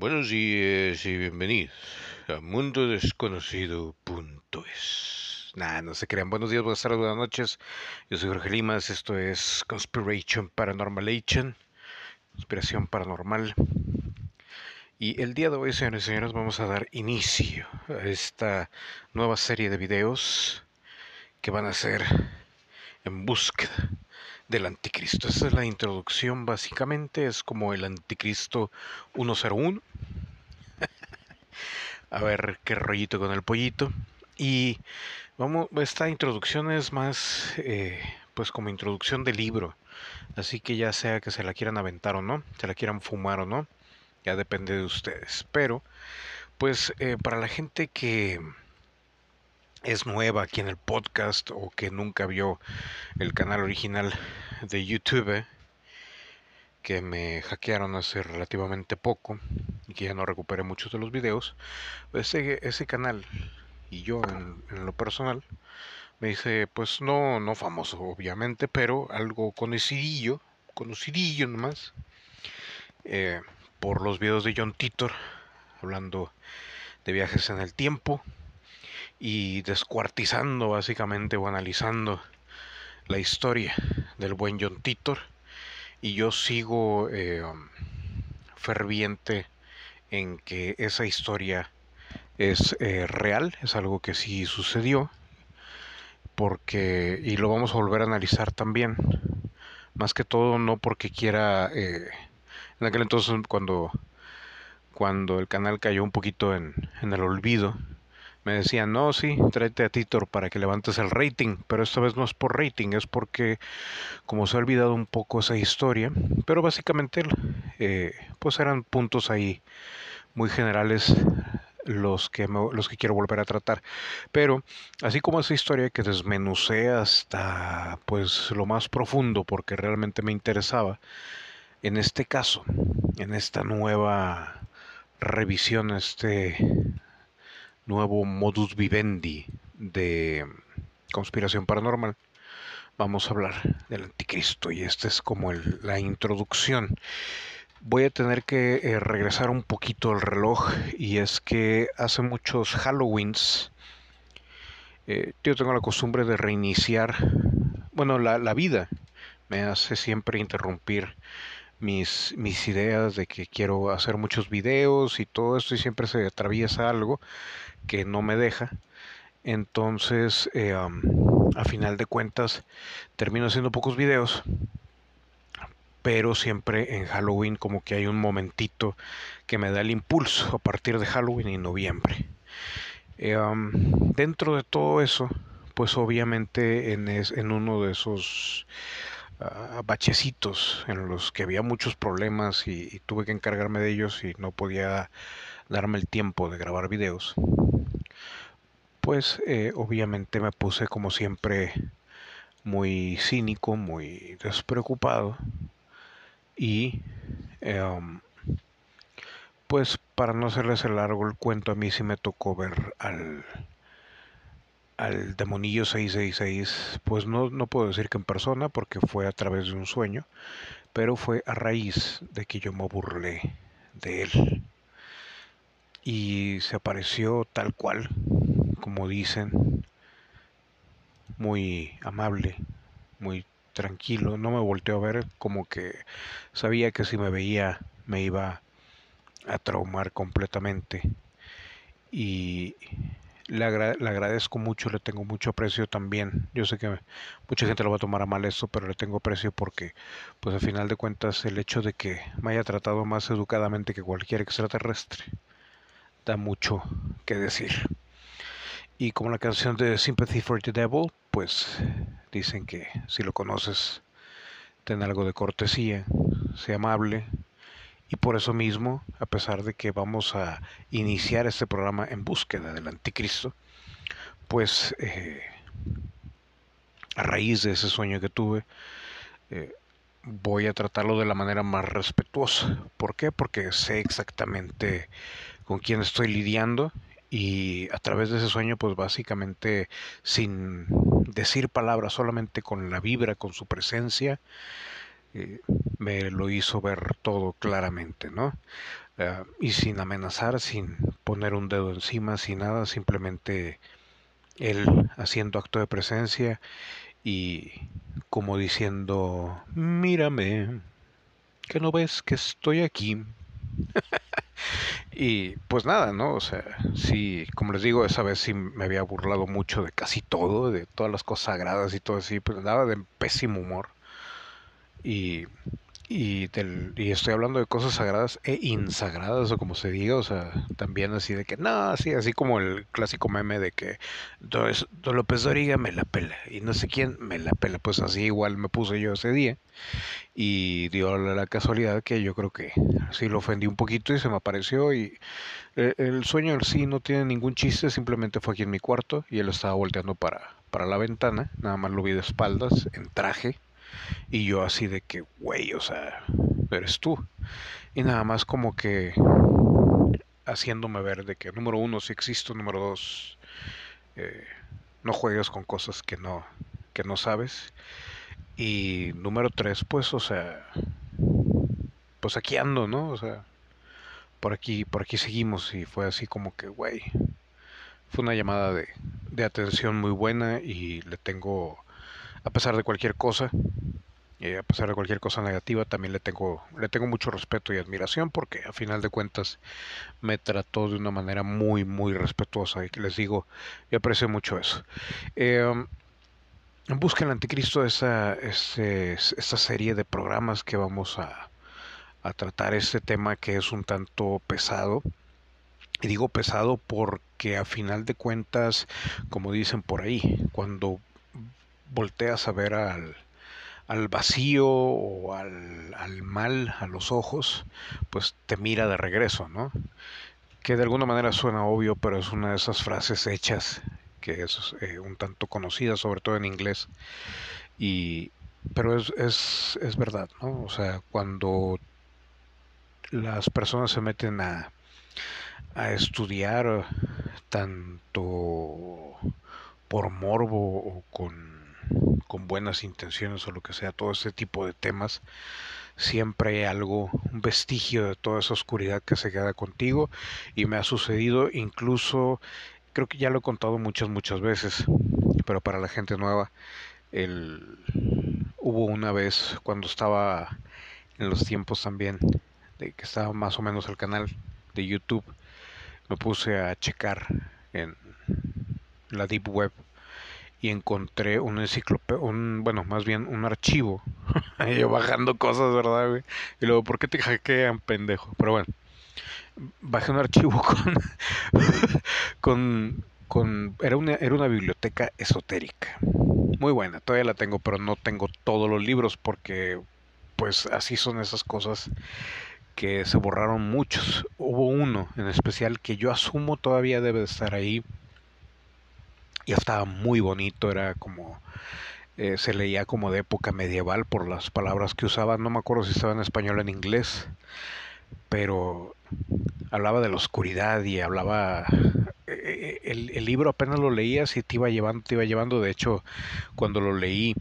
Buenos días y bienvenidos a Mundo Desconocido.es. Nah, no se crean. Buenos días, buenas tardes, buenas noches. Yo soy Jorge Limas. Esto es Conspiration Paranormalation. Conspiración Paranormal. Y el día de hoy, señores y señores, vamos a dar inicio a esta nueva serie de videos que van a ser en búsqueda del anticristo. Esa es la introducción básicamente, es como el anticristo 101. a ver qué rollito con el pollito. Y vamos, esta introducción es más eh, pues como introducción de libro. Así que ya sea que se la quieran aventar o no, se la quieran fumar o no, ya depende de ustedes. Pero, pues eh, para la gente que es nueva aquí en el podcast o que nunca vio el canal original de YouTube que me hackearon hace relativamente poco y que ya no recuperé muchos de los videos, ese, ese canal y yo en, lo personal me dice, pues no, no famoso obviamente, pero algo conocidillo, conocidillo nomás, eh, por los videos de John Titor, hablando de viajes en el tiempo, y descuartizando básicamente o analizando la historia del buen John Titor. Y yo sigo eh, ferviente en que esa historia es eh, real, es algo que sí sucedió, porque, y lo vamos a volver a analizar también, más que todo no porque quiera, eh, en aquel entonces cuando, cuando el canal cayó un poquito en, en el olvido, me decían, no, sí, tráete a Titor para que levantes el rating, pero esta vez no es por rating, es porque como se ha olvidado un poco esa historia, pero básicamente eh, pues eran puntos ahí muy generales los que, los que quiero volver a tratar. Pero así como esa historia que desmenucé hasta pues lo más profundo porque realmente me interesaba, en este caso, en esta nueva revisión, este nuevo modus vivendi de conspiración paranormal, vamos a hablar del anticristo y esta es como la introducción. Voy a tener que eh, regresar un poquito al reloj y es que hace muchos Halloweens eh, yo tengo la costumbre de reiniciar, bueno, la, la vida me hace siempre interrumpir mis, mis ideas de que quiero hacer muchos videos y todo esto y siempre se atraviesa algo que no me deja. Entonces, eh, a final de cuentas, termino haciendo pocos videos, pero siempre en Halloween como que hay un momentito que me da el impulso a partir de Halloween y noviembre. Eh, dentro de todo eso, pues obviamente en, en uno de esos uh, bachecitos en los que había muchos problemas y, tuve que encargarme de ellos y no podía darme el tiempo de grabar videos, pues eh, obviamente me puse como siempre muy cínico, muy despreocupado y em, pues para no hacerles el largo el cuento a mí sí me tocó ver al al demonillo 666, pues no, no puedo decir que en persona porque fue a través de un sueño, pero fue a raíz de que yo me burlé de él. Y se apareció tal cual, como dicen, muy amable, muy tranquilo, no me volteó a ver como que sabía que si me veía me iba a traumar completamente. Y le, agradezco mucho, le tengo mucho aprecio también. Yo sé que mucha gente lo va a tomar a mal esto, pero le tengo aprecio porque, pues al final de cuentas, el hecho de que me haya tratado más educadamente que cualquier extraterrestre da mucho que decir. Y como la canción de Sympathy for the Devil, pues dicen que si lo conoces, ten algo de cortesía, sea amable, y por eso mismo, a pesar de que vamos a iniciar este programa en búsqueda del anticristo, pues eh, a raíz de ese sueño que tuve, eh, voy a tratarlo de la manera más respetuosa. ¿Por qué? Porque sé exactamente con quién estoy lidiando y a través de ese sueño, pues básicamente sin decir palabras, solamente con la vibra, con su presencia, me lo hizo ver todo claramente, ¿no? eh, y sin amenazar, sin poner un dedo encima, sin nada, simplemente él haciendo acto de presencia y como diciendo, mírame, que no ves que estoy aquí. y pues nada, ¿no? O sea, sí, como les digo, esa vez sí me había burlado mucho de casi todo, de todas las cosas sagradas y todo así, pues nada de pésimo humor. Y y, estoy hablando de cosas sagradas e insagradas, o como se diga, o sea, también así de que, no, así, así como el clásico meme de que Don, López Doriga me la pela, y no sé quién me la pela, pues así igual me puse yo ese día, y dio la casualidad que yo creo que sí lo ofendí un poquito y se me apareció, y el, el sueño en sí no tiene ningún chiste, simplemente fue aquí en mi cuarto, y él estaba volteando para, para la ventana, nada más lo vi de espaldas, en traje, y yo así de que, güey, o sea, eres tú. Y nada más como que haciéndome ver de que número uno si existo, número dos, eh, no juegues con cosas que no, que no sabes. Y número tres, pues, o sea, pues aquí ando, ¿no? O sea, por aquí, por aquí seguimos y fue así como que, güey, fue una llamada de, de atención muy buena y le tengo, a pesar de cualquier cosa, y a pesar de cualquier cosa negativa, también le tengo, le tengo mucho respeto y admiración porque a final de cuentas me trató de una manera muy, muy respetuosa y les digo, y aprecio mucho eso. Eh, Busca el Anticristo, esa, esa serie de programas que vamos a, a tratar este tema que es un tanto pesado. Y digo pesado porque a final de cuentas, como dicen por ahí, cuando volteas a ver al, al vacío o al, al, mal a los ojos, pues te mira de regreso, ¿no? Que de alguna manera suena obvio, pero es una de esas frases hechas que es eh, un tanto conocida, sobre todo en inglés. Y, pero es, es, es verdad, ¿no? O sea, cuando las personas se meten a, a estudiar tanto por morbo o con con buenas intenciones o lo que sea, todo este tipo de temas, siempre hay algo, un vestigio de toda esa oscuridad que se queda contigo y me ha sucedido incluso, creo que ya lo he contado muchas, muchas veces, pero para la gente nueva, el, hubo una vez cuando estaba en los tiempos también, de que estaba más o menos el canal de YouTube, me puse a checar en la Deep Web y encontré un enciclopedia, un, bueno, más bien un archivo. Yo bajando cosas, ¿verdad? Y luego, ¿por qué te hackean, pendejo? Pero bueno, bajé un archivo con, con, con era, una, era una biblioteca esotérica. Muy buena, todavía la tengo, pero no tengo todos los libros porque, pues, así son esas cosas que se borraron muchos. Hubo uno en especial que yo asumo todavía debe de estar ahí y estaba muy bonito, era como, eh, se leía como de época medieval por las palabras que usaba, no me acuerdo si estaba en español o en inglés, pero hablaba de la oscuridad y hablaba eh, el, el, libro apenas lo leías y te iba llevando te iba llevando. De hecho cuando lo leí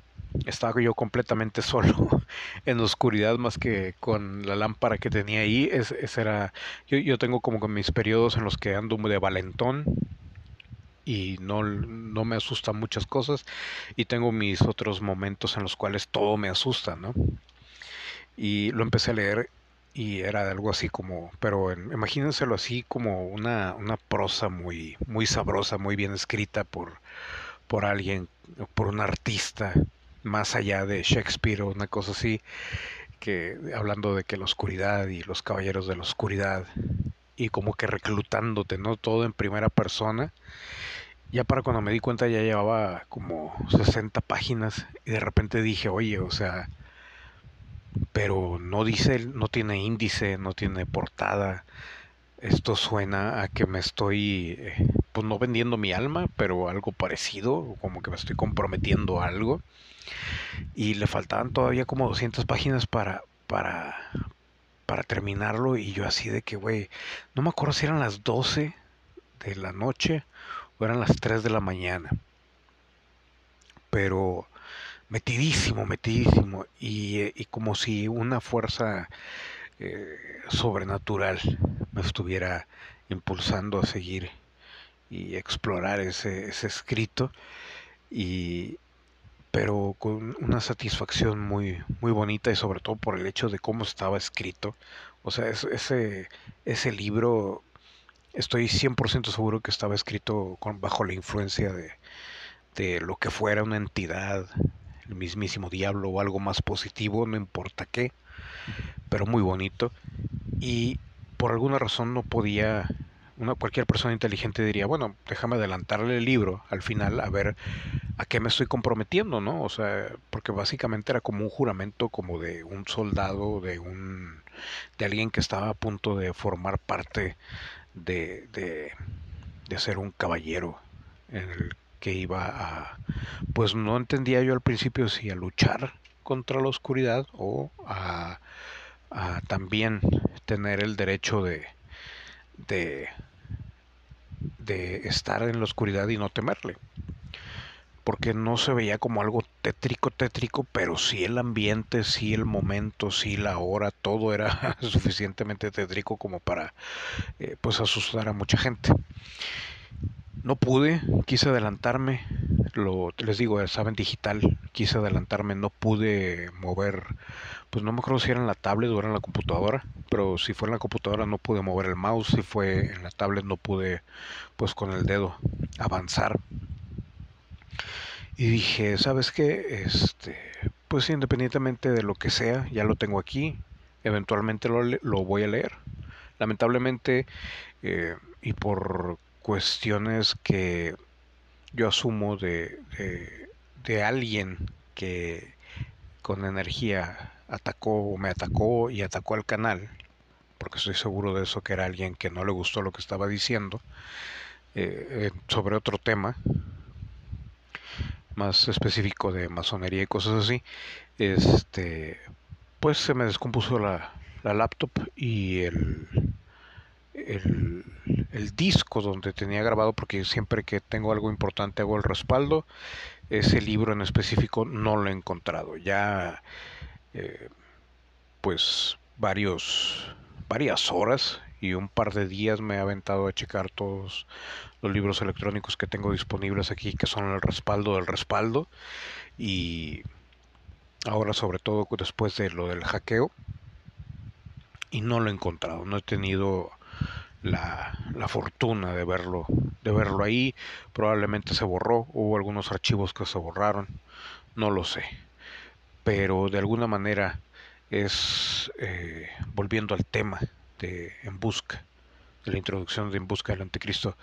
estaba yo completamente solo en oscuridad más que con la lámpara que tenía ahí. Es, era yo, yo tengo como con mis periodos en los que ando de valentón y no, no me asustan muchas cosas y tengo mis otros momentos en los cuales todo me asusta, ¿no? Y lo empecé a leer y era algo así como, pero en, imagínenselo así como una, una prosa muy, muy sabrosa, muy bien escrita por, por alguien, por un artista, más allá de Shakespeare o una cosa así, que hablando de que la oscuridad y los caballeros de la oscuridad y como que reclutándote, ¿no? Todo en primera persona ya para cuando me di cuenta ya llevaba como 60 páginas y de repente dije, oye, o sea, pero no dice, no tiene índice, no tiene portada. Esto suena a que me estoy, eh, pues no vendiendo mi alma, pero algo parecido, como que me estoy comprometiendo a algo. Y le faltaban todavía como 200 páginas para, para, para terminarlo. Y yo así de que, güey, no me acuerdo si eran las 12 de la noche eran las 3 de la mañana. Pero metidísimo, metidísimo. Y, y como si una fuerza eh, sobrenatural me estuviera impulsando a seguir y explorar ese, ese escrito y pero con una satisfacción muy muy bonita y sobre todo por el hecho de cómo estaba escrito. O sea ese ese libro estoy 100% seguro que estaba escrito bajo la influencia de, de lo que fuera una entidad el mismísimo diablo o algo más positivo no importa qué pero muy bonito. Y por alguna razón no podía una, cualquier persona inteligente diría, bueno, déjame adelantarle el libro al final a ver a qué me estoy comprometiendo, ¿no? O sea, porque básicamente era como un juramento como de un soldado, de un de alguien que estaba a punto de formar parte de, de, de ser un caballero en el que iba a pues no entendía yo al principio si a luchar contra la oscuridad o a, a también tener el derecho de, de de estar en la oscuridad y no temerle. Porque no se veía como algo tétrico, tétrico, pero sí el ambiente, sí el momento, sí la hora, todo era suficientemente tétrico como para eh, pues asustar a mucha gente. No pude, quise adelantarme, lo, les digo, estaba en digital, quise adelantarme, no pude mover, pues no me acuerdo si era en la tablet o era en la computadora, pero si fue en la computadora no pude mover el mouse, si fue en la tablet no pude, pues con el dedo avanzar. Y dije, ¿sabes qué? Este, pues independientemente de lo que sea, ya lo tengo aquí, eventualmente lo, lo voy a leer. Lamentablemente, eh, y por cuestiones que yo asumo de, de, alguien que con energía atacó o me atacó y atacó al canal, porque estoy seguro de eso que era alguien que no le gustó lo que estaba diciendo, eh, eh, sobre otro tema más específico de masonería y cosas así, este, pues se me descompuso la, la laptop y el, el, disco donde tenía grabado, porque siempre que tengo algo importante hago el respaldo, ese libro en específico no lo he encontrado. Ya, eh, pues, varios, varias horas y un par de días me he aventado a checar todos los libros electrónicos que tengo disponibles aquí, que son el respaldo del respaldo. Y ahora sobre todo después de lo del hackeo. Y no lo he encontrado, no he tenido la, la, fortuna de verlo, de verlo ahí. Probablemente se borró, hubo algunos archivos que se borraron, no lo sé. Pero de alguna manera es, eh, volviendo al tema de En Busca, de la introducción de En Busca del Anticristo,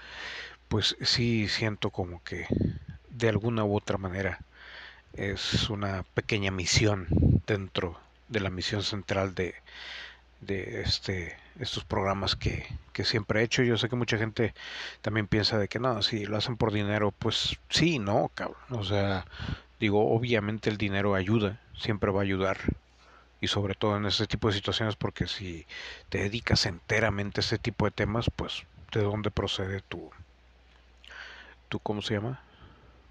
pues sí siento como que de alguna u otra manera es una pequeña misión dentro de la misión central de, de este estos programas que, que, siempre he hecho. Yo sé que mucha gente también piensa de que no, si lo hacen por dinero, pues sí, no, cabrón. O sea, digo, obviamente el dinero ayuda, siempre va a ayudar. Y sobre todo en este tipo de situaciones, porque si te dedicas enteramente a este tipo de temas, pues de dónde procede tu, tu ¿cómo se llama?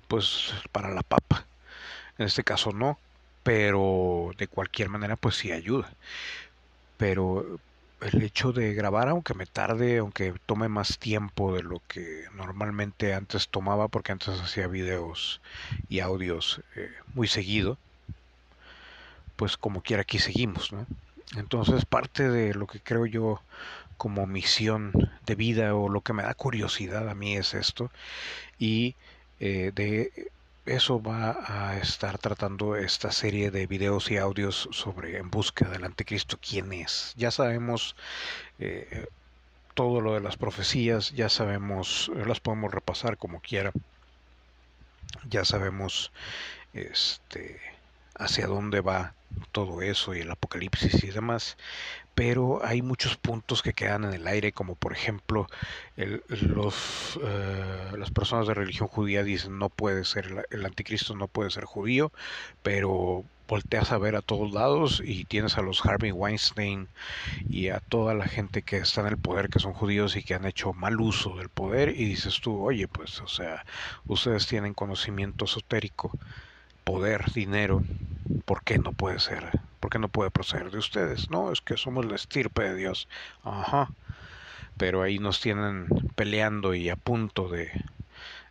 Pues para la papa. En este caso no, pero de cualquier manera, pues sí ayuda pero el hecho de grabar, aunque me tarde, aunque tome más tiempo de lo que normalmente antes tomaba, porque antes hacía videos y audios eh, muy seguido, pues como quiera aquí seguimos, ¿no? Entonces parte de lo que creo yo como misión de vida o lo que me da curiosidad a mí es esto y eh, de eso va a estar tratando esta serie de videos y audios sobre En Busca del Anticristo, quién es. Ya sabemos eh, todo lo de las profecías, ya sabemos, las podemos repasar como quiera, ya sabemos este, hacia dónde va todo eso y el apocalipsis y demás, pero hay muchos puntos que quedan en el aire, como por ejemplo los, eh, las personas de religión judía dicen no puede ser, el anticristo no puede ser judío, pero volteas a ver a todos lados y tienes a los Harvey Weinstein y a toda la gente que está en el poder que son judíos y que han hecho mal uso del poder y dices tú, oye, pues, o sea, ustedes tienen conocimiento esotérico poder, dinero, ¿por qué no puede ser? ¿Por qué no puede proceder de ustedes? No, es que somos la estirpe de Dios. Ajá. Pero ahí nos tienen peleando y a punto de,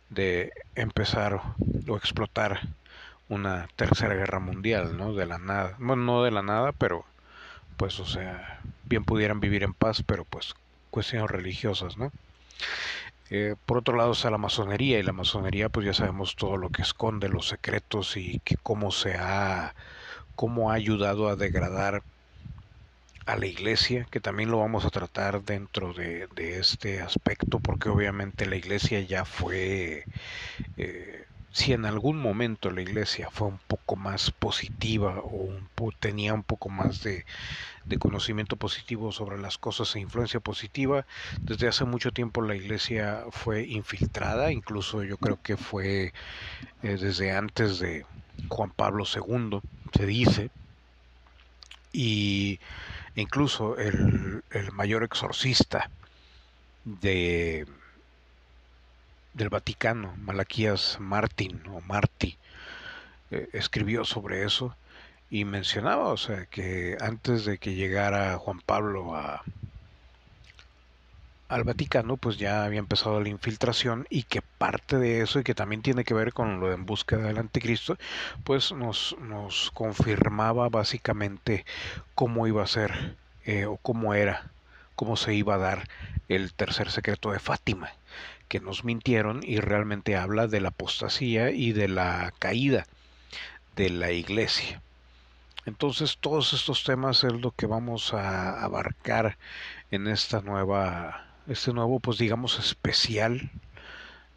de empezar o explotar una tercera guerra mundial, ¿no? De la nada. Bueno, no de la nada, pero pues, o sea, bien pudieran vivir en paz, pero pues cuestiones religiosas, ¿no? Eh, por otro lado está la masonería y la masonería pues ya sabemos todo lo que esconde, los secretos y que cómo se ha, cómo ha ayudado a degradar a la iglesia, que también lo vamos a tratar dentro de, este aspecto, porque obviamente la iglesia ya fue eh, si en algún momento la iglesia fue un poco más positiva o tenía un poco más de, conocimiento positivo sobre las cosas e influencia positiva, desde hace mucho tiempo la iglesia fue infiltrada, incluso yo creo que fue eh, desde antes de Juan Pablo II, se dice, y incluso el mayor exorcista de del Vaticano, Malaquías Martín o Martí, eh, escribió sobre eso y mencionaba, o sea, que antes de que llegara Juan Pablo a, al Vaticano, pues ya había empezado la infiltración y que parte de eso y que también tiene que ver con lo de en búsqueda del anticristo, pues nos, nos confirmaba básicamente cómo iba a ser eh, o cómo era, cómo se iba a dar el tercer secreto de Fátima que nos mintieron y realmente habla de la apostasía y de la caída de la iglesia. Entonces todos estos temas es lo que vamos a abarcar en esta nueva, este nuevo pues digamos especial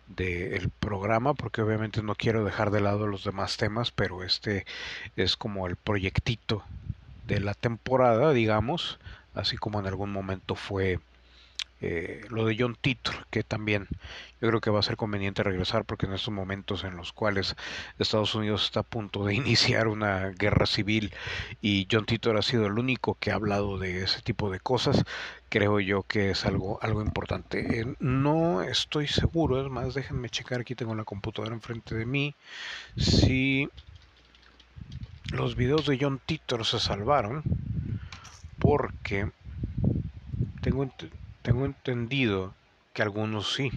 del programa porque obviamente no quiero dejar de lado los demás temas pero este es como el proyectito de la temporada digamos así como en algún momento fue eh, lo de John Titor, que también yo creo que va a ser conveniente regresar porque en estos momentos en los cuales Estados Unidos está a punto de iniciar una guerra civil y John Titor ha sido el único que ha hablado de ese tipo de cosas, creo yo que es algo, algo importante. Eh, no estoy seguro, es más, déjenme checar, aquí tengo la computadora enfrente de mí, si los videos de John Titor se salvaron porque tengo tengo entendido que algunos sí.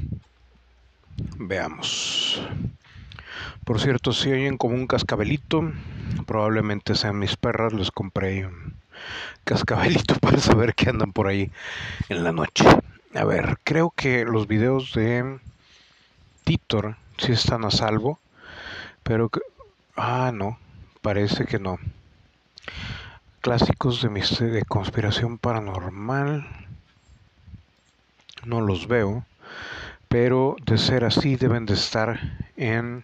Veamos. Por cierto, si oyen como un cascabelito, probablemente sean mis perras. Les compré un cascabelito para saber que andan por ahí en la noche. A ver, creo que los videos de Titor sí están a salvo, pero que... Ah, no, parece que no. Clásicos de, de conspiración paranormal no los veo, pero de ser así deben de estar en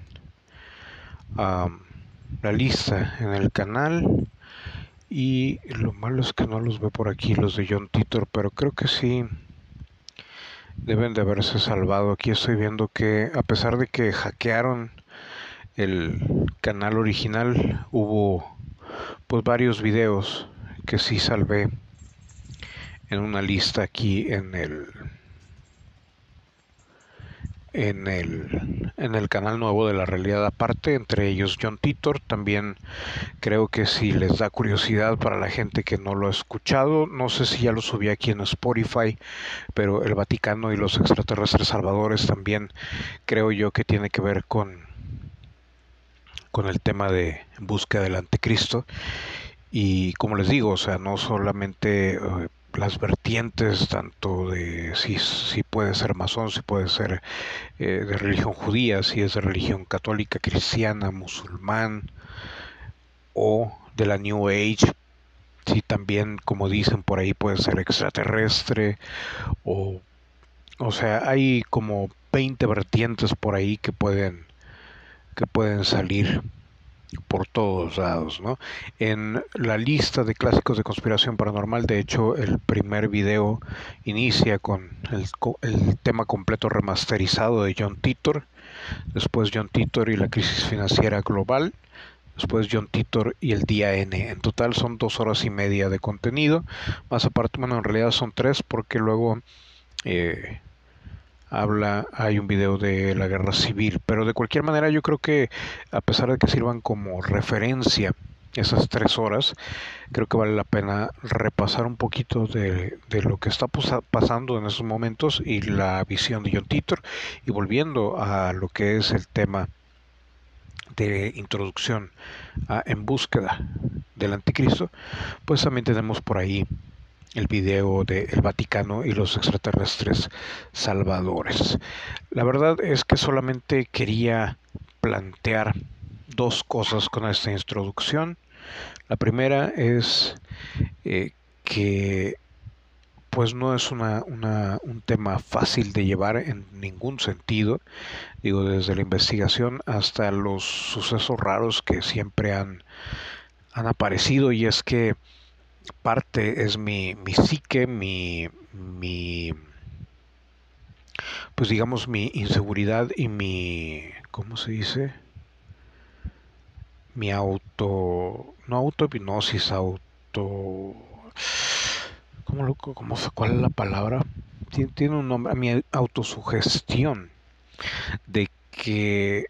la lista, en el canal. Y lo malo es que no los veo por aquí, los de John Titor, pero creo que sí deben de haberse salvado. Aquí estoy viendo que a pesar de que hackearon el canal original, hubo pues varios videos que sí salvé en una lista aquí en el en el, en el canal nuevo de la realidad aparte, entre ellos John Titor. También creo que si les da curiosidad para la gente que no lo ha escuchado, no sé si ya lo subí aquí en Spotify, pero el Vaticano y los extraterrestres salvadores también creo yo que tiene que ver con, con el tema de búsqueda del anticristo. Y como les digo, o sea, no solamente eh, las vertientes tanto de si, si puede ser masón, si puede ser eh, de religión judía, si es de religión católica, cristiana, musulmán o de la New Age, si también, como dicen por ahí, puede ser extraterrestre o, o sea, hay como 20 vertientes por ahí que pueden que pueden salir por todos lados, ¿no? En la lista de clásicos de conspiración paranormal, de hecho, el primer video inicia con el, el tema completo remasterizado de John Titor, después John Titor y la crisis financiera global, después John Titor y el día N. En total son dos horas y media de contenido, más aparte, bueno, en realidad son tres porque luego... Eh, habla, hay un video de la guerra civil, pero de cualquier manera yo creo que a pesar de que sirvan como referencia esas tres horas, creo que vale la pena repasar un poquito de, de, lo que está pasando en esos momentos y la visión de John Titor. Y volviendo a lo que es el tema de introducción a En búsqueda del anticristo, pues también tenemos por ahí el video de El Vaticano y los extraterrestres salvadores. La verdad es que solamente quería plantear dos cosas con esta introducción. La primera es eh, que pues no es una, un tema fácil de llevar en ningún sentido, digo, desde la investigación hasta los sucesos raros que siempre han, han aparecido y es que parte es mi, mi psique, mi, mi, pues digamos, mi inseguridad y mi, ¿cómo se dice? Mi auto, no autohipnosis, auto ¿cómo cómo, ¿cuál es la palabra? Tiene, un nombre, mi autosugestión, de que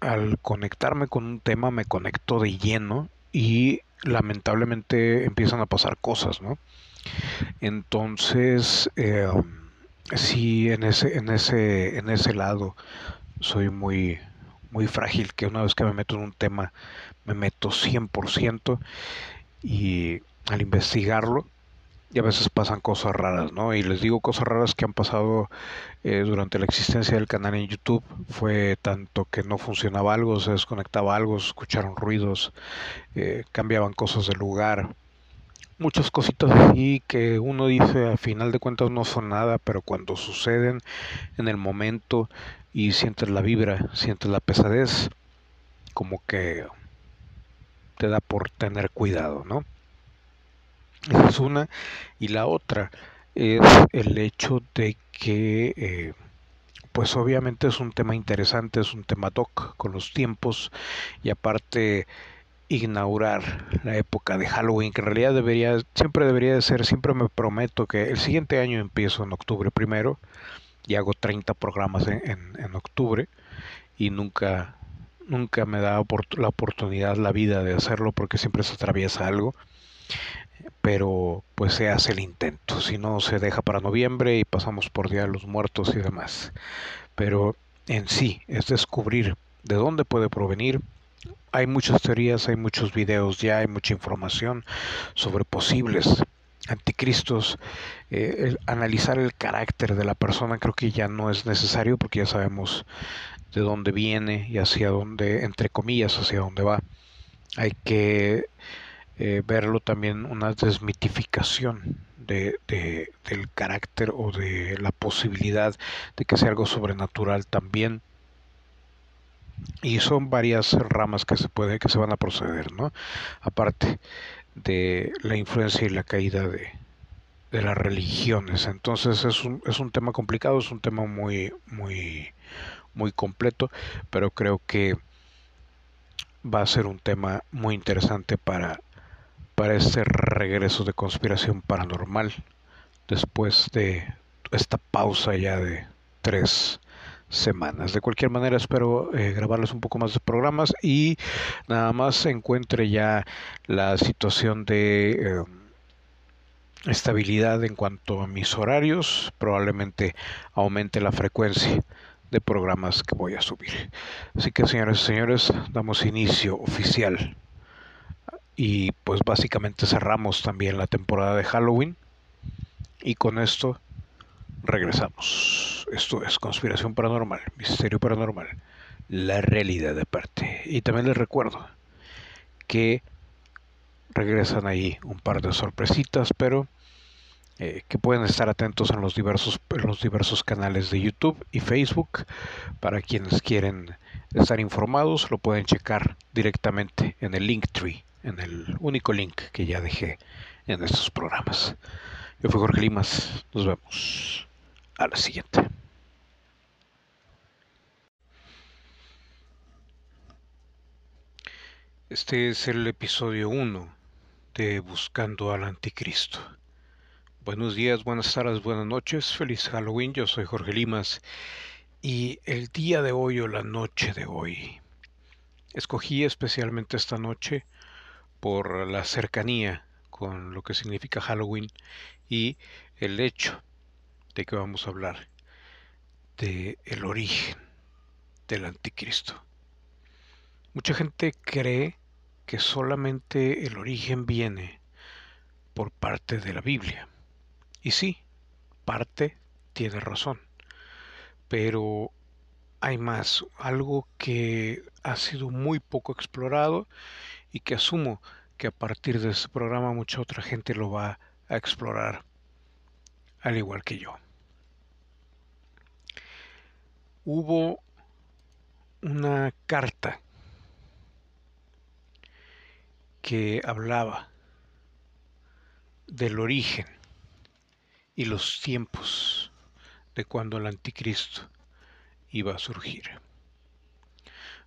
al conectarme con un tema me conecto de lleno y lamentablemente empiezan a pasar cosas, ¿no? Entonces, eh, sí, en ese, en ese, en ese lado soy muy, muy frágil, que una vez que me meto en un tema, me meto 100% y al investigarlo, y a veces pasan cosas raras, ¿no? Y les digo cosas raras que han pasado eh, durante la existencia del canal en YouTube. Fue tanto que no funcionaba algo, se desconectaba algo, escucharon ruidos, eh, cambiaban cosas de lugar. Muchas cositas así que uno dice al final de cuentas no son nada, pero cuando suceden en el momento y sientes la vibra, sientes la pesadez, como que te da por tener cuidado, ¿no? Es una. Y la otra es el hecho de que, eh, pues obviamente es un tema interesante, es un tema doc con los tiempos y aparte inaugurar la época de Halloween, que en realidad debería, siempre debería de ser, siempre me prometo que el siguiente año empiezo en octubre primero y hago 30 programas en, en, octubre y nunca, nunca me da la oportunidad, la vida de hacerlo porque siempre se atraviesa algo pero pues se hace el intento, si no se deja para noviembre y pasamos por Día de los Muertos y demás. Pero en sí es descubrir de dónde puede provenir. Hay muchas teorías, hay muchos videos ya, hay mucha información sobre posibles anticristos. Eh, analizar el carácter de la persona creo que ya no es necesario porque ya sabemos de dónde viene y hacia dónde, entre comillas, hacia dónde va. Hay que eh, verlo también una desmitificación de, del carácter o de la posibilidad de que sea algo sobrenatural también. Y son varias ramas que se puede que se van a proceder no aparte de la influencia y la caída de, de las religiones. Entonces es un, es un tema complicado es un tema muy muy muy completo pero creo que va a ser un tema muy interesante para para este regreso de conspiración paranormal después de esta pausa ya de tres semanas. De cualquier manera espero eh, grabarles un poco más de programas y nada más encuentre ya la situación de eh, estabilidad en cuanto a mis horarios, probablemente aumente la frecuencia de programas que voy a subir. Así que señores y señores, damos inicio oficial y pues básicamente cerramos también la temporada de Halloween. Y con esto regresamos. Esto es Conspiración Paranormal, Misterio Paranormal, la realidad de parte. Y también les recuerdo que regresan ahí un par de sorpresitas, pero eh, que pueden estar atentos en los diversos en los diversos canales de YouTube y Facebook para quienes quieren estar informados lo pueden checar directamente en el Linktree en el único link que ya dejé en estos programas. Yo fui Jorge Limas, nos vemos a la siguiente. Este es el episodio 1 de Buscando al Anticristo. Buenos días, buenas tardes, buenas noches, feliz Halloween, yo soy Jorge Limas y el día de hoy o la noche de hoy, escogí especialmente esta noche por la cercanía con lo que significa Halloween y el hecho de que vamos a hablar de el origen del anticristo. Mucha gente cree que solamente el origen viene por parte de la Biblia y sí, parte tiene razón, pero hay más, algo que ha sido muy poco explorado y que asumo que a partir de este programa mucha otra gente lo va a explorar, al igual que yo. Hubo una carta que hablaba del origen y los tiempos de cuando el anticristo iba a surgir.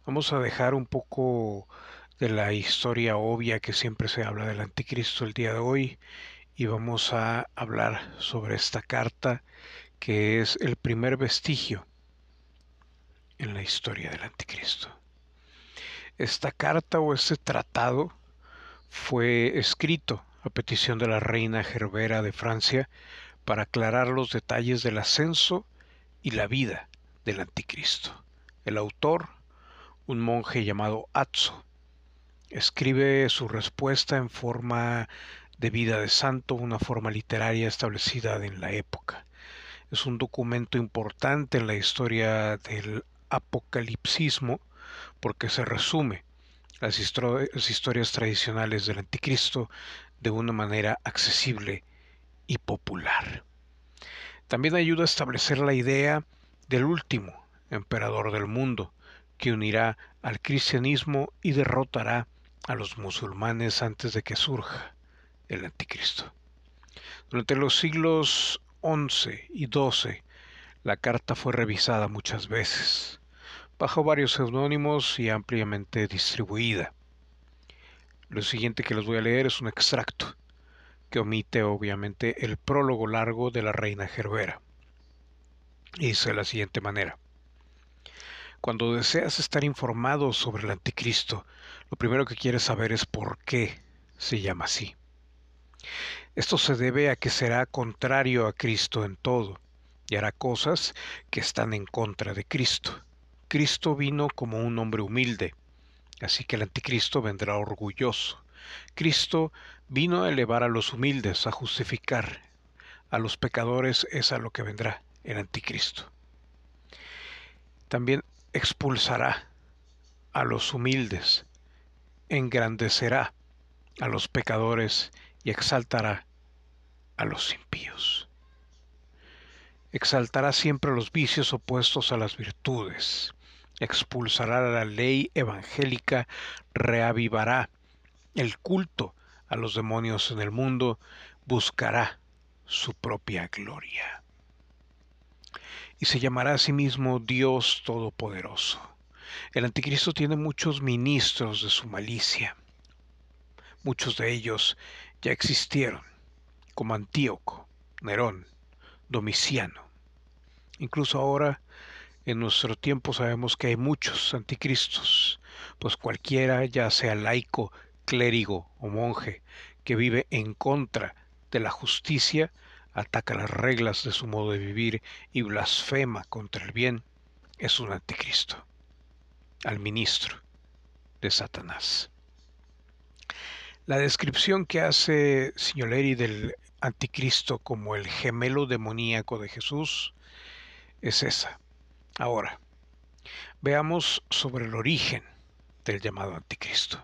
Vamos a dejar un poco de la historia obvia que siempre se habla del anticristo el día de hoy y vamos a hablar sobre esta carta que es el primer vestigio en la historia del anticristo. Esta carta o este tratado fue escrito a petición de la reina Gerbera de Francia para aclarar los detalles del ascenso y la vida del anticristo. El autor, un monje llamado Atzo, escribe su respuesta en forma de vida de santo, una forma literaria establecida en la época. Es un documento importante en la historia del apocalipsismo porque se resume las, historias tradicionales del anticristo de una manera accesible y popular. También ayuda a establecer la idea del último emperador del mundo, que unirá al cristianismo y derrotará a los musulmanes antes de que surja el anticristo. Durante los siglos XI y XII, la carta fue revisada muchas veces, bajo varios seudónimos y ampliamente distribuida. Lo siguiente que les voy a leer es un extracto que omite obviamente el prólogo largo de la reina Gerbera. Dice de la siguiente manera. Cuando deseas estar informado sobre el anticristo, lo primero que quieres saber es por qué se llama así. Esto se debe a que será contrario a Cristo en todo y hará cosas que están en contra de Cristo. Cristo vino como un hombre humilde, así que el anticristo vendrá orgulloso. Cristo vino a elevar a los humildes, a justificar. A los pecadores es a lo que vendrá el anticristo. También expulsará a los humildes, engrandecerá a los pecadores y exaltará a los impíos. Exaltará siempre los vicios opuestos a las virtudes, expulsará la ley evangélica, reavivará el culto a los demonios en el mundo buscará su propia gloria. Y se llamará a sí mismo Dios Todopoderoso. El anticristo tiene muchos ministros de su malicia. Muchos de ellos ya existieron, como Antíoco, Nerón, Domiciano. Incluso ahora, en nuestro tiempo, sabemos que hay muchos anticristos, pues cualquiera, ya sea laico, clérigo o monje que vive en contra de la justicia, ataca las reglas de su modo de vivir y blasfema contra el bien, es un anticristo, al ministro de Satanás. La descripción que hace Signoleri del anticristo como el gemelo demoníaco de Jesús es esa. Ahora, veamos sobre el origen del llamado anticristo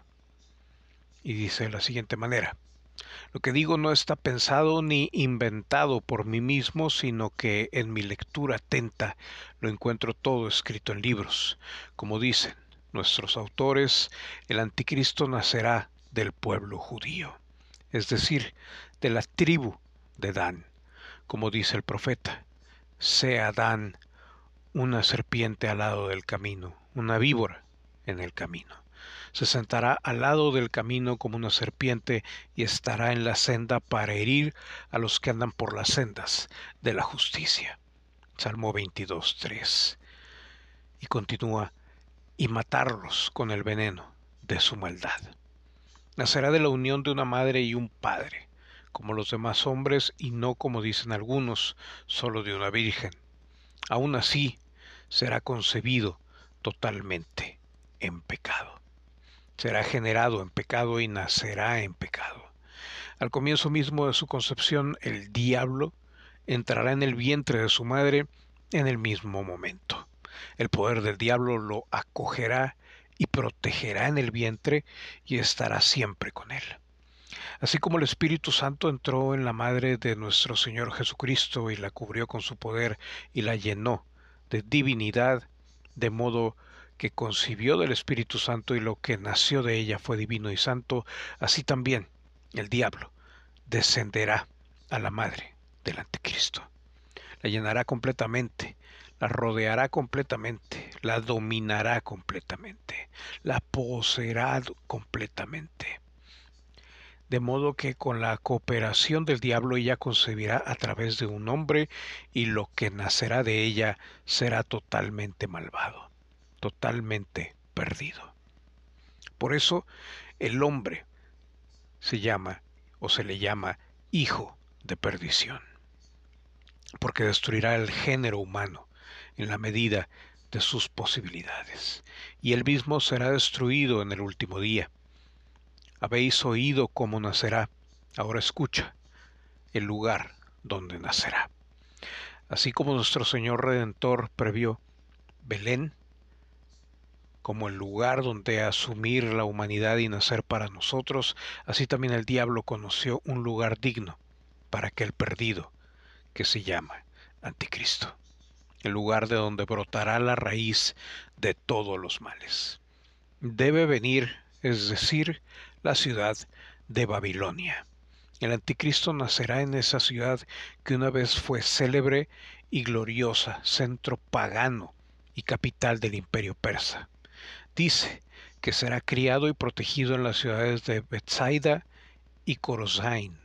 y dice de la siguiente manera. Lo que digo no está pensado ni inventado por mí mismo, sino que en mi lectura atenta lo encuentro todo escrito en libros. Como dicen nuestros autores, el anticristo nacerá del pueblo judío, es decir, de la tribu de Dan, como dice el profeta. Sea Dan una serpiente al lado del camino, una víbora en el camino. Se sentará al lado del camino como una serpiente y estará en la senda para herir a los que andan por las sendas de la justicia. Salmo 22, 3. Y continúa, y matarlos con el veneno de su maldad. Nacerá de la unión de una madre y un padre, como los demás hombres y no como dicen algunos, solo de una virgen. Aún así, será concebido totalmente en pecado. Será generado en pecado y nacerá en pecado. Al comienzo mismo de su concepción, el diablo entrará en el vientre de su madre en el mismo momento. El poder del diablo lo acogerá y protegerá en el vientre y estará siempre con él. Así como el Espíritu Santo entró en la madre de nuestro Señor Jesucristo y la cubrió con su poder y la llenó de divinidad, de modo que concibió del Espíritu Santo y lo que nació de ella fue divino y santo, así también el diablo descenderá a la madre del anticristo. La llenará completamente, la rodeará completamente, la dominará completamente, la poseerá completamente. De modo que con la cooperación del diablo ella concebirá a través de un hombre y lo que nacerá de ella será totalmente malvado, totalmente perdido. Por eso el hombre se llama o se le llama hijo de perdición, porque destruirá el género humano en la medida de sus posibilidades, y él mismo será destruido en el último día. Habéis oído cómo nacerá, ahora escucha el lugar donde nacerá. Así como nuestro Señor Redentor previó Belén como el lugar donde asumir la humanidad y nacer para nosotros, así también el diablo conoció un lugar digno para aquel perdido que se llama Anticristo el lugar de donde brotará la raíz de todos los males. Debe venir, es decir, la ciudad de Babilonia. El anticristo nacerá en esa ciudad que una vez fue célebre y gloriosa, centro pagano y capital del imperio persa. Dice que será criado y protegido en las ciudades de Bethsaida y Corosain,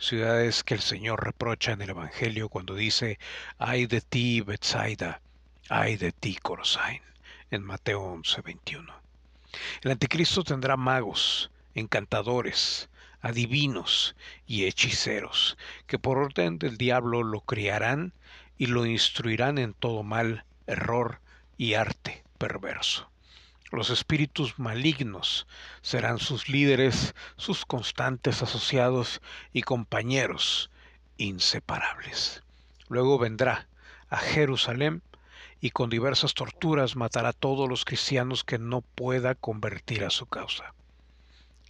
ciudades que el Señor reprocha en el Evangelio cuando dice, ay de ti, Bethsaida, ay de ti, Corosain, en Mateo 11, 21. El anticristo tendrá magos, encantadores, adivinos y hechiceros, que por orden del diablo lo criarán y lo instruirán en todo mal, error y arte perverso. Los espíritus malignos serán sus líderes, sus constantes asociados y compañeros inseparables. Luego vendrá a Jerusalén y con diversas torturas matará a todos los cristianos que no pueda convertir a su causa.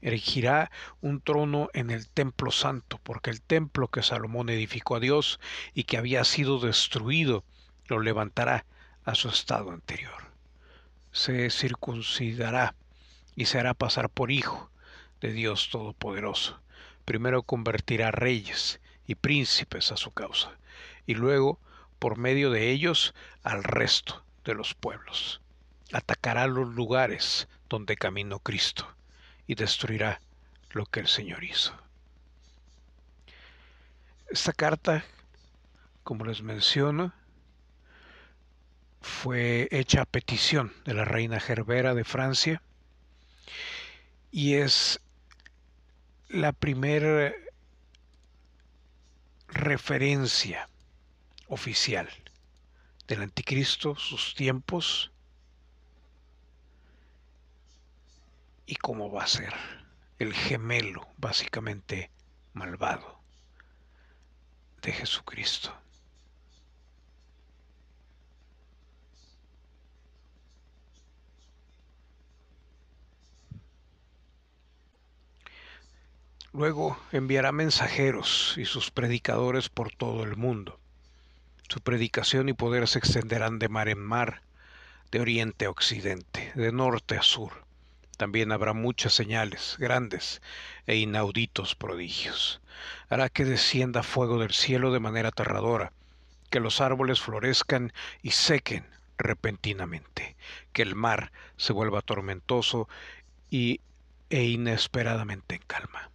Erigirá un trono en el templo santo, porque el templo que Salomón edificó a Dios y que había sido destruido, lo levantará a su estado anterior se circuncidará y se hará pasar por hijo de Dios Todopoderoso. Primero convertirá reyes y príncipes a su causa, y luego, por medio de ellos, al resto de los pueblos. Atacará los lugares donde caminó Cristo y destruirá lo que el Señor hizo. Esta carta, como les menciono, fue hecha a petición de la reina Gerbera de Francia y es la primera referencia oficial del anticristo, sus tiempos y cómo va a ser el gemelo básicamente malvado de Jesucristo. Luego enviará mensajeros y sus predicadores por todo el mundo. Su predicación y poder se extenderán de mar en mar, de oriente a occidente, de norte a sur. También habrá muchas señales, grandes e inauditos prodigios. Hará que descienda fuego del cielo de manera aterradora, que los árboles florezcan y sequen repentinamente, que el mar se vuelva tormentoso y, e inesperadamente en calma.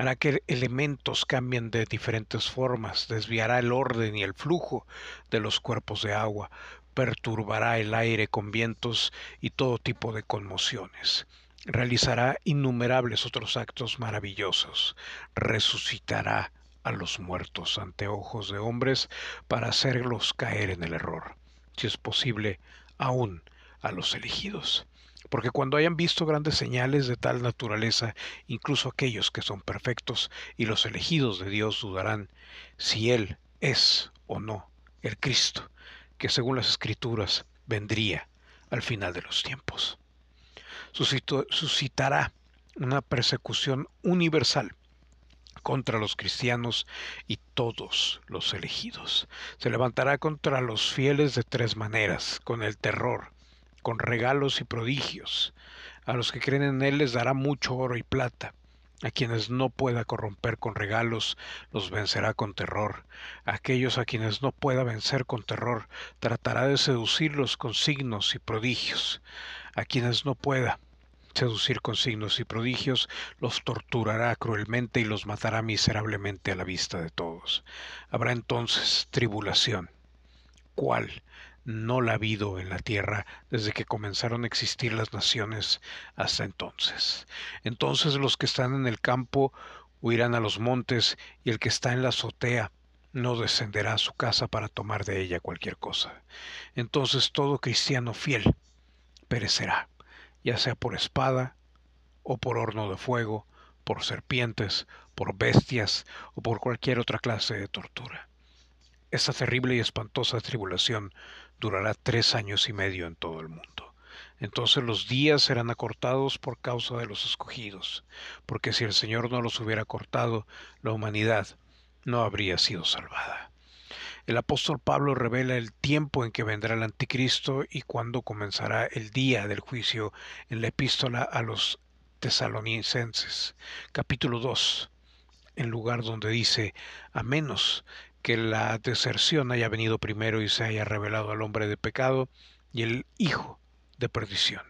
Hará que elementos cambien de diferentes formas, desviará el orden y el flujo de los cuerpos de agua, perturbará el aire con vientos y todo tipo de conmociones. Realizará innumerables otros actos maravillosos. Resucitará a los muertos ante ojos de hombres para hacerlos caer en el error, si es posible, aún a los elegidos porque cuando hayan visto grandes señales de tal naturaleza, incluso aquellos que son perfectos y los elegidos de Dios dudarán si Él es o no el Cristo, que según las Escrituras vendría al final de los tiempos. suscitará una persecución universal contra los cristianos y todos los elegidos. Se levantará contra los fieles de tres maneras, con el terror, con regalos y prodigios. A los que creen en Él les dará mucho oro y plata. A quienes no pueda corromper con regalos, los vencerá con terror. A aquellos a quienes no pueda vencer con terror, tratará de seducirlos con signos y prodigios. A quienes no pueda seducir con signos y prodigios, los torturará cruelmente y los matará miserablemente a la vista de todos. Habrá entonces tribulación. ¿Cuál? No la ha habido en la tierra desde que comenzaron a existir las naciones hasta entonces. Entonces los que están en el campo huirán a los montes y el que está en la azotea no descenderá a su casa para tomar de ella cualquier cosa. Entonces todo cristiano fiel perecerá, ya sea por espada o por horno de fuego, por serpientes, por bestias o por cualquier otra clase de tortura. Esta terrible y espantosa tribulación durará tres años y medio en todo el mundo. Entonces los días serán acortados por causa de los escogidos, porque si el Señor no los hubiera cortado, la humanidad no habría sido salvada. El apóstol Pablo revela el tiempo en que vendrá el anticristo y cuándo comenzará el día del juicio en la epístola a los tesalonicenses, capítulo 2, en lugar donde dice, a menos que la deserción haya venido primero y se haya revelado al hombre de pecado y el hijo de perdición.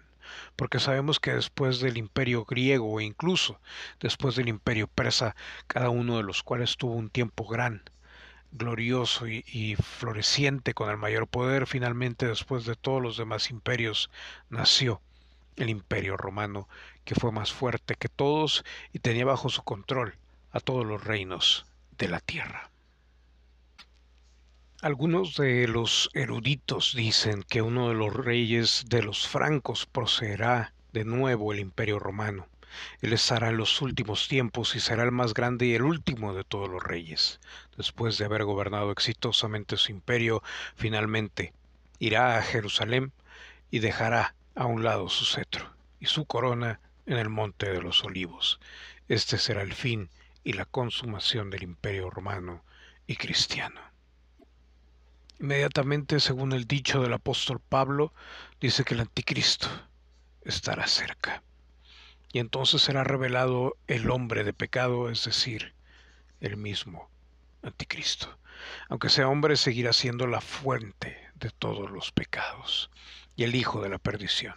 Porque sabemos que después del imperio griego e incluso después del imperio persa, cada uno de los cuales tuvo un tiempo gran, glorioso y, y, floreciente con el mayor poder, finalmente después de todos los demás imperios nació el imperio romano, que fue más fuerte que todos y tenía bajo su control a todos los reinos de la tierra. Algunos de los eruditos dicen que uno de los reyes de los francos procederá de nuevo el imperio romano. Él estará en los últimos tiempos y será el más grande y el último de todos los reyes. Después de haber gobernado exitosamente su imperio, finalmente irá a Jerusalén y dejará a un lado su cetro y su corona en el monte de los olivos. Este será el fin y la consumación del imperio romano y cristiano. Inmediatamente, según el dicho del apóstol Pablo, dice que el anticristo estará cerca. Y entonces será revelado el hombre de pecado, es decir, el mismo anticristo. Aunque sea hombre, seguirá siendo la fuente de todos los pecados y el hijo de la perdición,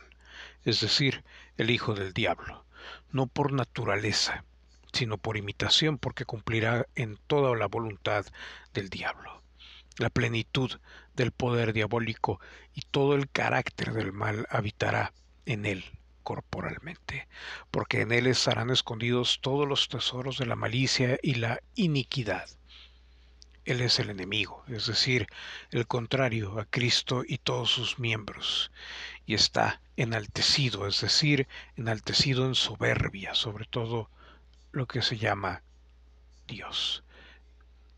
es decir, el hijo del diablo, no por naturaleza, sino por imitación, porque cumplirá en toda la voluntad del diablo la plenitud del poder diabólico y todo el carácter del mal habitará en él corporalmente, porque en él estarán escondidos todos los tesoros de la malicia y la iniquidad. Él es el enemigo, es decir, el contrario a Cristo y todos sus miembros, y está enaltecido, es decir, enaltecido en soberbia, sobre todo lo que se llama Dios,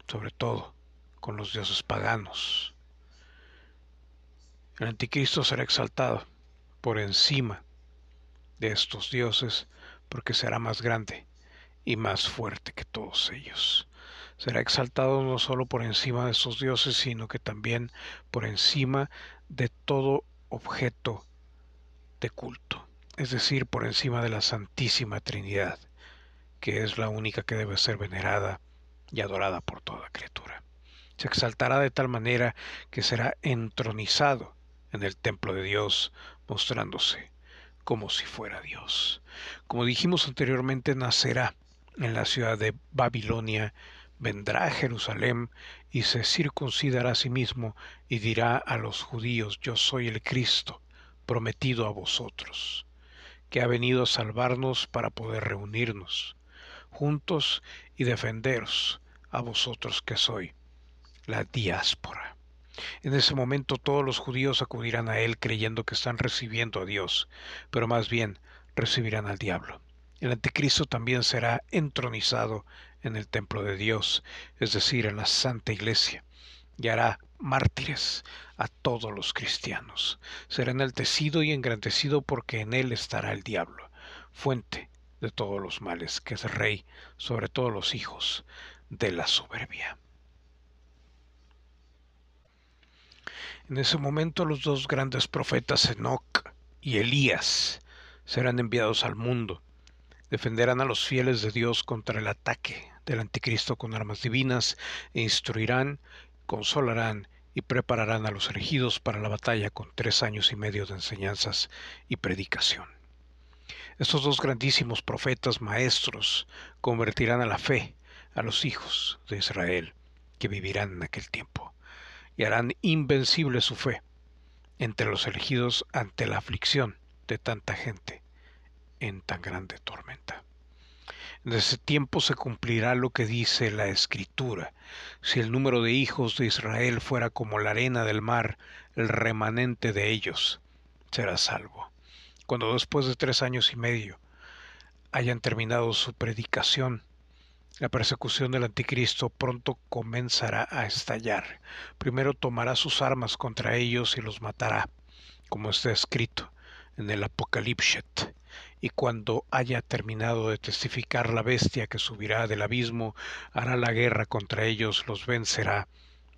sobre todo con los dioses paganos. El anticristo será exaltado por encima de estos dioses porque será más grande y más fuerte que todos ellos. Será exaltado no solo por encima de esos dioses, sino que también por encima de todo objeto de culto, es decir, por encima de la Santísima Trinidad, que es la única que debe ser venerada y adorada por toda criatura se exaltará de tal manera que será entronizado en el templo de Dios, mostrándose como si fuera Dios. Como dijimos anteriormente, nacerá en la ciudad de Babilonia, vendrá a Jerusalén y se circuncidará a sí mismo y dirá a los judíos, yo soy el Cristo, prometido a vosotros, que ha venido a salvarnos para poder reunirnos juntos y defenderos a vosotros que soy la diáspora. En ese momento todos los judíos acudirán a él creyendo que están recibiendo a Dios, pero más bien recibirán al diablo. El anticristo también será entronizado en el templo de Dios, es decir, en la Santa Iglesia, y hará mártires a todos los cristianos. Será enaltecido y engrandecido porque en él estará el diablo, fuente de todos los males, que es rey sobre todos los hijos de la soberbia. En ese momento los dos grandes profetas Enoch y Elías serán enviados al mundo. Defenderán a los fieles de Dios contra el ataque del anticristo con armas divinas e instruirán, consolarán y prepararán a los elegidos para la batalla con tres años y medio de enseñanzas y predicación. Estos dos grandísimos profetas maestros convertirán a la fe a los hijos de Israel que vivirán en aquel tiempo y harán invencible su fe entre los elegidos ante la aflicción de tanta gente en tan grande tormenta. En ese tiempo se cumplirá lo que dice la Escritura. Si el número de hijos de Israel fuera como la arena del mar, el remanente de ellos será salvo. Cuando después de tres años y medio hayan terminado su predicación, la persecución del anticristo pronto comenzará a estallar. Primero tomará sus armas contra ellos y los matará, como está escrito en el Apocalipsis. Y cuando haya terminado de testificar la bestia que subirá del abismo, hará la guerra contra ellos, los vencerá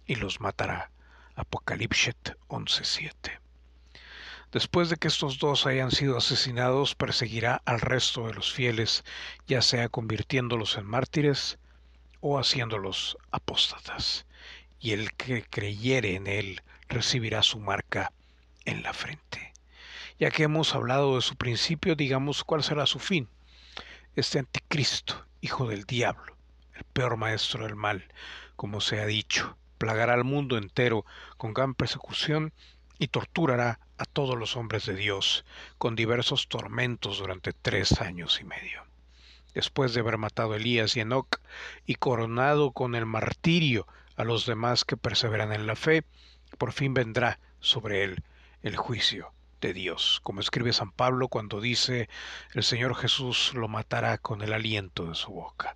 y los matará. Apocalipsis 11:7. Después de que estos dos hayan sido asesinados, perseguirá al resto de los fieles, ya sea convirtiéndolos en mártires o haciéndolos apóstatas. Y el que creyere en él recibirá su marca en la frente. Ya que hemos hablado de su principio, digamos cuál será su fin. Este anticristo, hijo del diablo, el peor maestro del mal, como se ha dicho, plagará al mundo entero con gran persecución y torturará a todos los hombres de Dios con diversos tormentos durante tres años y medio. Después de haber matado a Elías y Enoch y coronado con el martirio a los demás que perseveran en la fe, por fin vendrá sobre él el juicio de Dios, como escribe San Pablo cuando dice, el Señor Jesús lo matará con el aliento de su boca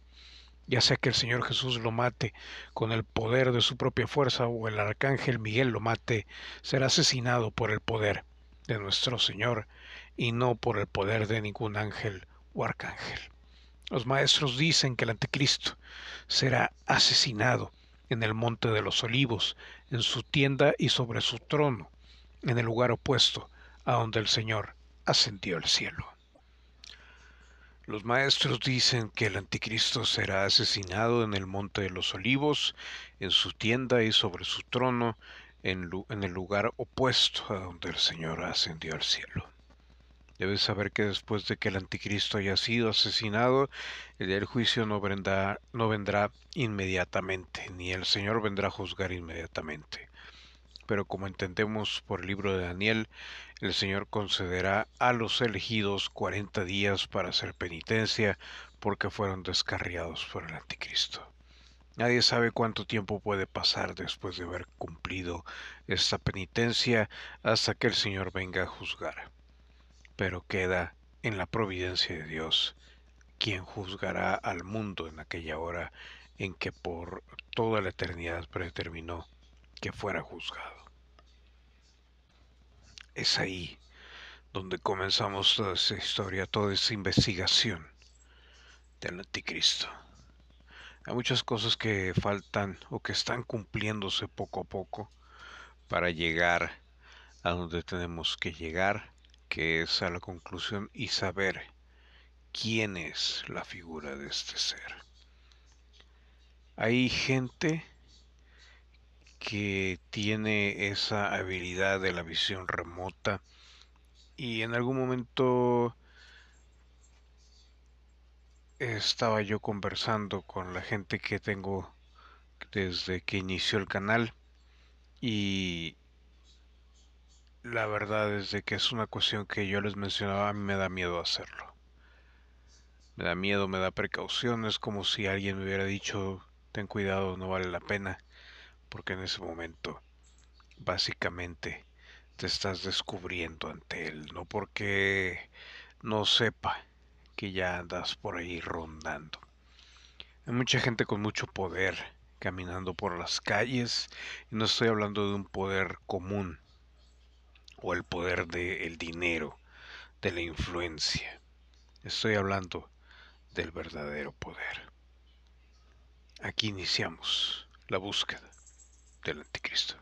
ya sea que el Señor Jesús lo mate con el poder de su propia fuerza o el arcángel Miguel lo mate, será asesinado por el poder de nuestro Señor y no por el poder de ningún ángel o arcángel. Los maestros dicen que el anticristo será asesinado en el monte de los olivos, en su tienda y sobre su trono, en el lugar opuesto a donde el Señor ascendió al cielo. Los maestros dicen que el anticristo será asesinado en el monte de los olivos, en su tienda y sobre su trono, en, el lugar opuesto a donde el Señor ascendió al cielo. Debes saber que después de que el anticristo haya sido asesinado, el juicio no vendrá, no vendrá inmediatamente, ni el Señor vendrá a juzgar inmediatamente pero como entendemos por el libro de Daniel, el Señor concederá a los elegidos cuarenta días para hacer penitencia porque fueron descarriados por el anticristo. Nadie sabe cuánto tiempo puede pasar después de haber cumplido esta penitencia hasta que el Señor venga a juzgar. Pero queda en la providencia de Dios quien juzgará al mundo en aquella hora en que por toda la eternidad predeterminó que fuera juzgado. Es ahí donde comenzamos toda esa historia, toda esa investigación del anticristo. Hay muchas cosas que faltan o que están cumpliéndose poco a poco para llegar a donde tenemos que llegar, que es a la conclusión y saber quién es la figura de este ser. Hay gente que tiene esa habilidad de la visión remota y en algún momento estaba yo conversando con la gente que tengo desde que inició el canal y la verdad es que es una cuestión que yo les mencionaba, a mí me da miedo hacerlo. Me da miedo, me da precaución, es como si alguien me hubiera dicho, ten cuidado, no vale la pena, porque en ese momento básicamente te estás descubriendo ante él, no porque no sepa que ya andas por ahí rondando. Hay mucha gente con mucho poder caminando por las calles y no estoy hablando de un poder común o el poder del dinero, de la influencia. Estoy hablando del verdadero poder. Aquí iniciamos la búsqueda del anticristo.